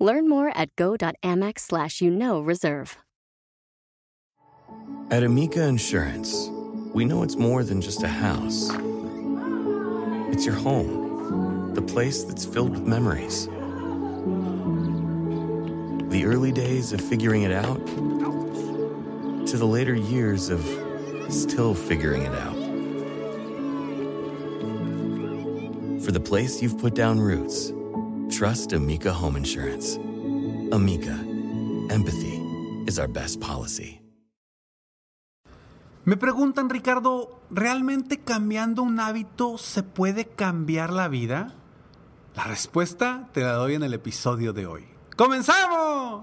Learn more at go.amex slash you know reserve. At Amica Insurance, we know it's more than just a house. It's your home, the place that's filled with memories. The early days of figuring it out to the later years of still figuring it out. For the place you've put down roots, trust Amica Home Insurance. Amica, empathy is our best policy. Me preguntan, Ricardo, ¿realmente cambiando un hábito se puede cambiar la vida? La respuesta te la doy en el episodio de hoy. ¡Comenzamos!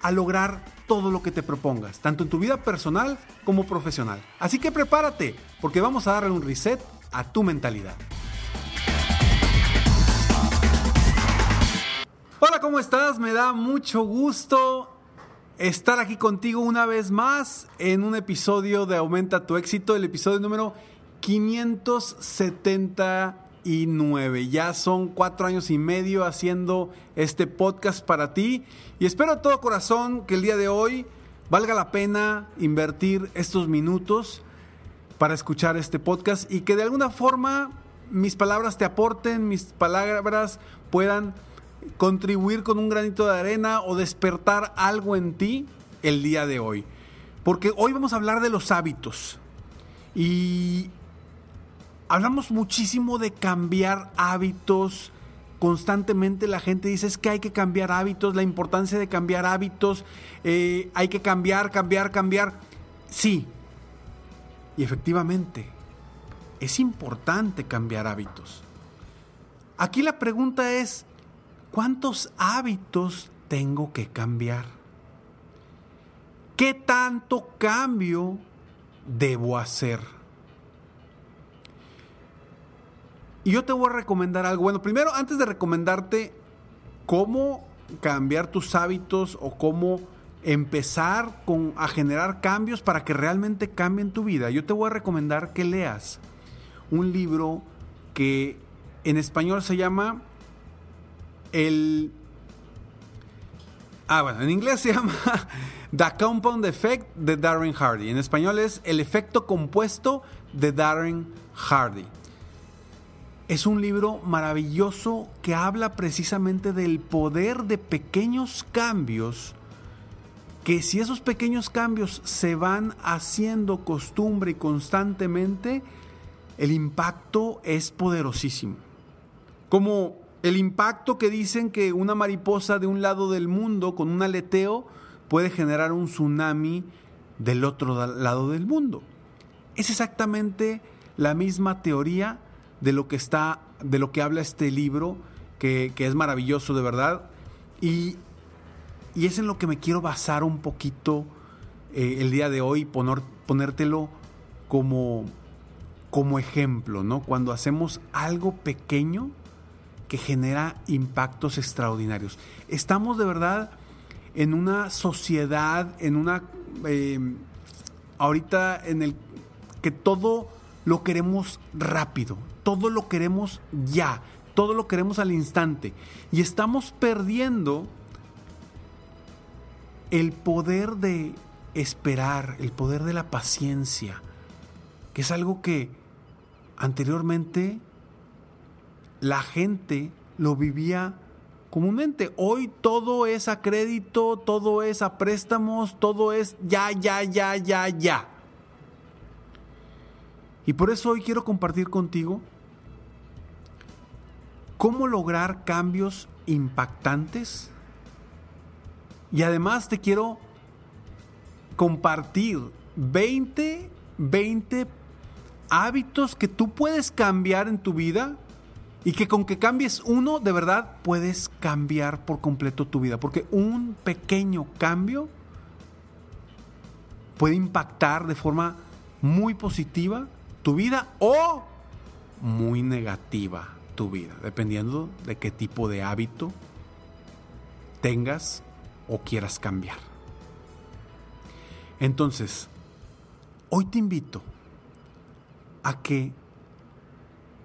a lograr todo lo que te propongas, tanto en tu vida personal como profesional. Así que prepárate, porque vamos a darle un reset a tu mentalidad. Hola, ¿cómo estás? Me da mucho gusto estar aquí contigo una vez más en un episodio de Aumenta tu éxito, el episodio número 579. Ya son cuatro años y medio haciendo este podcast para ti y espero de todo corazón que el día de hoy valga la pena invertir estos minutos para escuchar este podcast y que de alguna forma mis palabras te aporten, mis palabras puedan contribuir con un granito de arena o despertar algo en ti el día de hoy. Porque hoy vamos a hablar de los hábitos. Y hablamos muchísimo de cambiar hábitos. Constantemente la gente dice es que hay que cambiar hábitos, la importancia de cambiar hábitos, eh, hay que cambiar, cambiar, cambiar. Sí, y efectivamente, es importante cambiar hábitos. Aquí la pregunta es, ¿cuántos hábitos tengo que cambiar? ¿Qué tanto cambio debo hacer? Y yo te voy a recomendar algo. Bueno, primero, antes de recomendarte cómo cambiar tus hábitos o cómo empezar con, a generar cambios para que realmente cambien tu vida, yo te voy a recomendar que leas un libro que en español se llama el... Ah, bueno, en inglés se llama The Compound Effect de Darren Hardy. En español es El efecto compuesto de Darren Hardy. Es un libro maravilloso que habla precisamente del poder de pequeños cambios, que si esos pequeños cambios se van haciendo costumbre y constantemente, el impacto es poderosísimo. Como el impacto que dicen que una mariposa de un lado del mundo con un aleteo puede generar un tsunami del otro lado del mundo. Es exactamente la misma teoría de lo que está, de lo que habla este libro, que, es maravilloso de verdad. Y, es en lo que me quiero basar un poquito eh, el día de hoy, poner, ponértelo como, como ejemplo, ¿no? Cuando hacemos algo pequeño que genera impactos extraordinarios. Estamos de verdad en una sociedad, en una... Eh, ahorita en el que todo lo queremos rápido, todo lo queremos ya, todo lo queremos al instante. Y estamos perdiendo el poder de esperar, el poder de la paciencia, que es algo que anteriormente la gente lo vivía comúnmente. Hoy todo es a crédito, todo es a préstamos, todo es ya, ya, ya, ya, ya. Y por eso hoy quiero compartir contigo cómo lograr cambios impactantes. Y además te quiero compartir 20, 20 hábitos que tú puedes cambiar en tu vida y que con que cambies uno, de verdad puedes cambiar por completo tu vida. Porque un pequeño cambio puede impactar de forma muy positiva tu vida o muy negativa tu vida, dependiendo de qué tipo de hábito tengas o quieras cambiar. Entonces, hoy te invito a que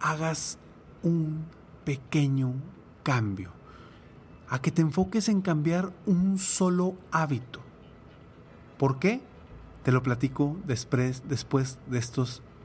hagas un pequeño cambio, a que te enfoques en cambiar un solo hábito. ¿Por qué? Te lo platico después, después de estos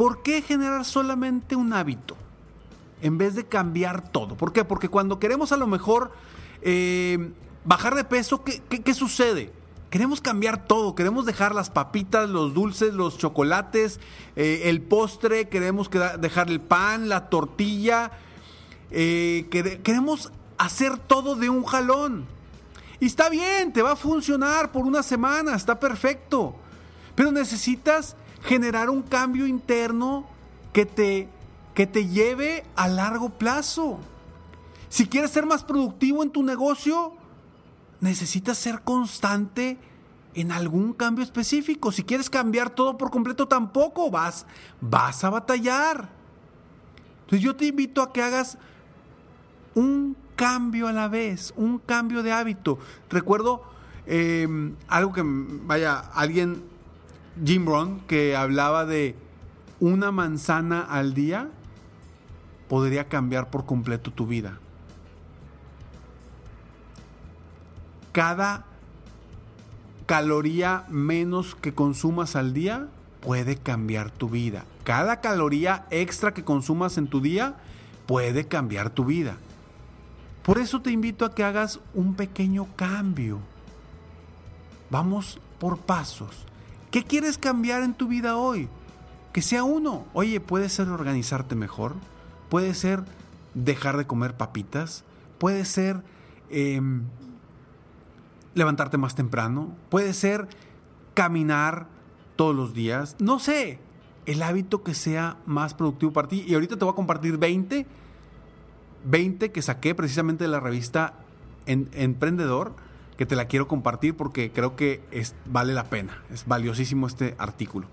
¿Por qué generar solamente un hábito en vez de cambiar todo? ¿Por qué? Porque cuando queremos a lo mejor eh, bajar de peso, ¿qué, sucede? Queremos cambiar todo, queremos dejar las papitas, los dulces, los chocolates, eh, el postre, queremos dejar el pan, la tortilla, eh, quere- queremos hacer todo de un jalón. Y está bien, te va a funcionar por una semana, está perfecto. Pero necesitas generar un cambio interno que te, que te lleve a largo plazo. Si quieres ser más productivo en tu negocio, necesitas ser constante en algún cambio específico. Si quieres cambiar todo por completo, tampoco vas, vas a batallar. Entonces yo te invito a que hagas un cambio a la vez, un cambio de hábito. Recuerdo eh, algo que, vaya, alguien, Jim Rohn, que hablaba de una manzana al día podría cambiar por completo tu vida. Cada caloría menos que consumas al día puede cambiar tu vida. Cada caloría extra que consumas en tu día puede cambiar tu vida. Por eso te invito a que hagas un pequeño cambio. Vamos por pasos. ¿Qué quieres cambiar en tu vida hoy? Que sea uno. Oye, puede ser organizarte mejor. Puede ser dejar de comer papitas. Puede ser eh, levantarte más temprano. Puede ser caminar todos los días. No sé, el hábito que sea más productivo para ti. Y ahorita te voy a compartir 20, 20 que saqué precisamente de la revista Emprendedor, que te la quiero compartir porque creo que es, vale la pena. Es valiosísimo este artículo.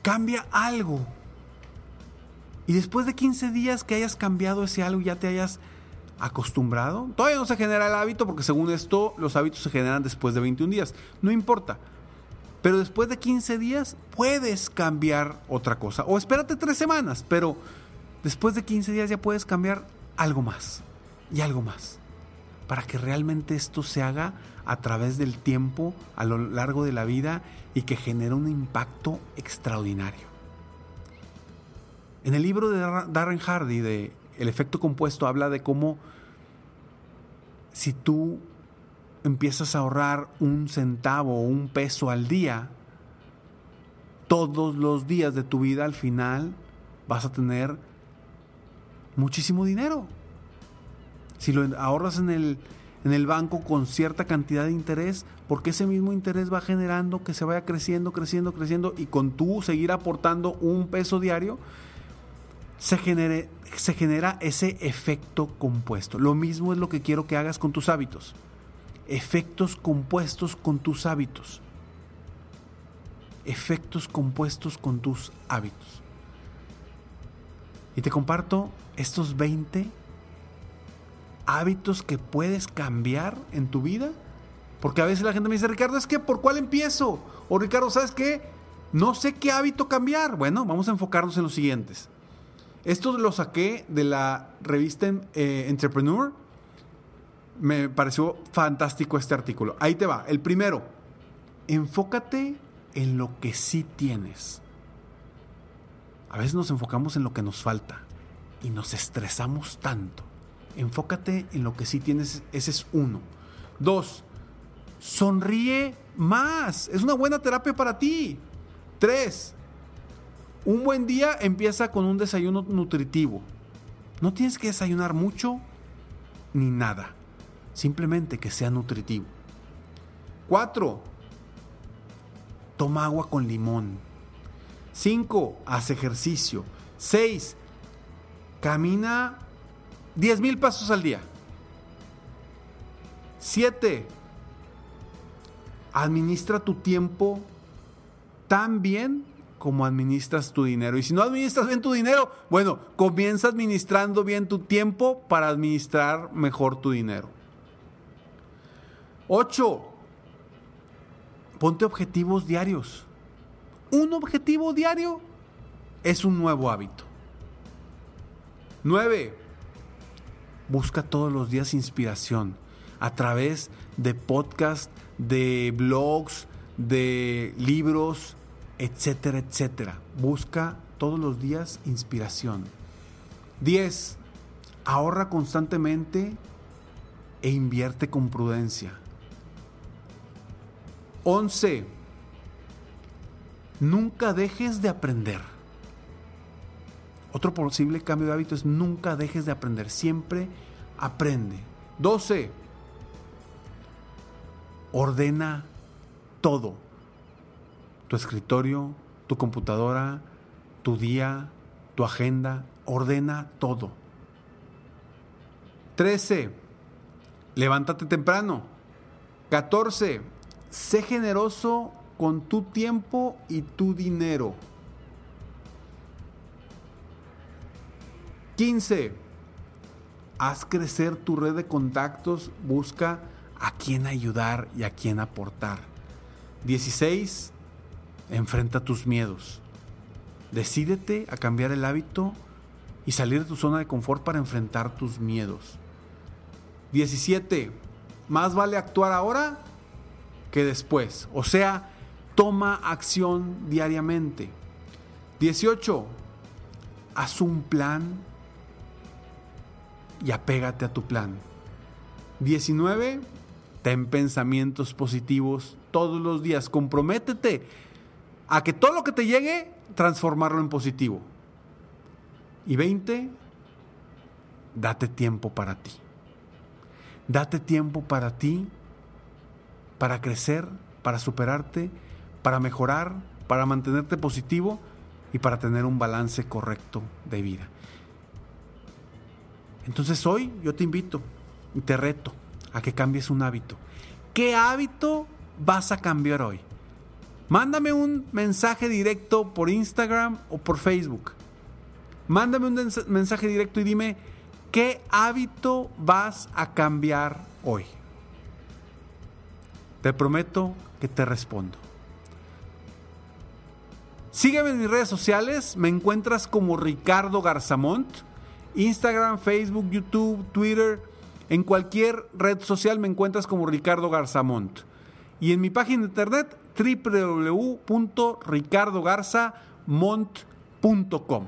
Cambia algo. Y después de 15 días que hayas cambiado ese algo, ya te hayas acostumbrado. Todavía no se genera el hábito porque según esto los hábitos se generan después de 21 días. No importa. Pero después de 15 días puedes cambiar otra cosa. O espérate tres semanas, pero después de 15 días ya puedes cambiar algo más y algo más. Para que realmente esto se haga a través del tiempo, a lo largo de la vida y que genere un impacto extraordinario. En el libro de Darren Hardy de El efecto compuesto habla de cómo si tú empiezas a ahorrar un centavo o un peso al día, todos los días de tu vida al final vas a tener muchísimo dinero. Si lo ahorras en el, en el banco con cierta cantidad de interés, porque ese mismo interés va generando que se vaya creciendo, creciendo, creciendo y con tú seguir aportando un peso diario, se, genere, se genera ese efecto compuesto. Lo mismo es lo que quiero que hagas con tus hábitos efectos compuestos con tus hábitos. Efectos compuestos con tus hábitos. Y te comparto estos 20 hábitos que puedes cambiar en tu vida. Porque a veces la gente me dice, Ricardo, es que ¿por cuál empiezo? O Ricardo, ¿sabes qué? No sé qué hábito cambiar. Bueno, vamos a enfocarnos en los siguientes. Esto lo saqué de la revista eh, Entrepreneur me pareció fantástico este artículo. Ahí te va. El primero, enfócate en lo que sí tienes. A veces nos enfocamos en lo que nos falta y nos estresamos tanto. Enfócate en lo que sí tienes, ese es uno. Dos, sonríe más. Es una buena terapia para ti. Tres, un buen día empieza con un desayuno nutritivo. No tienes que desayunar mucho ni nada. Simplemente que sea nutritivo. 4. Toma agua con limón. 5. Haz ejercicio. 6. Camina 10 mil pasos al día. 7. Administra tu tiempo tan bien como administras tu dinero. Y si no administras bien tu dinero, bueno, comienza administrando bien tu tiempo para administrar mejor tu dinero. 8. Ponte objetivos diarios. Un objetivo diario es un nuevo hábito. 9. Busca todos los días inspiración a través de podcasts, de blogs, de libros, etcétera, etcétera. Busca todos los días inspiración. 10. Ahorra constantemente e invierte con prudencia. 11. Nunca dejes de aprender. Otro posible cambio de hábito es nunca dejes de aprender. Siempre aprende. 12. Ordena todo. Tu escritorio, tu computadora, tu día, tu agenda. Ordena todo. 13. Levántate temprano. 14 Sé generoso con tu tiempo y tu dinero. 15. Haz crecer tu red de contactos, busca a quién ayudar y a quién aportar. 16. Enfrenta tus miedos. Decídete a cambiar el hábito y salir de tu zona de confort para enfrentar tus miedos. 17. Más vale actuar ahora que después. O sea, toma acción diariamente. 18. Haz un plan y apégate a tu plan. 19. Ten pensamientos positivos todos los días. Comprométete a que todo lo que te llegue, transformarlo en positivo. Y 20. Date tiempo para ti. Date tiempo para ti para crecer para superarte, para mejorar, para mantenerte positivo y para tener un balance correcto de vida. Entonces hoy yo te invito y te reto a que cambies un hábito. ¿Qué hábito vas a cambiar hoy? Mándame un mensaje directo por Instagram o por Facebook. Mándame un mensaje directo y dime qué hábito vas a cambiar hoy. Te prometo que te respondo. Sígueme en mis redes sociales, me encuentras como Ricardo Garzamont, Instagram, Facebook, YouTube, Twitter, en cualquier red social me encuentras como Ricardo Garzamont. Y en mi página de internet www.ricardogarzamont.com.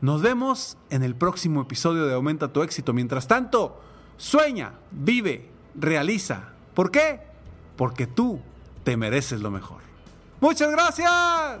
Nos vemos en el próximo episodio de Aumenta tu éxito. Mientras tanto, sueña, vive, realiza. ¿Por qué? Porque tú te mereces lo mejor. Muchas gracias.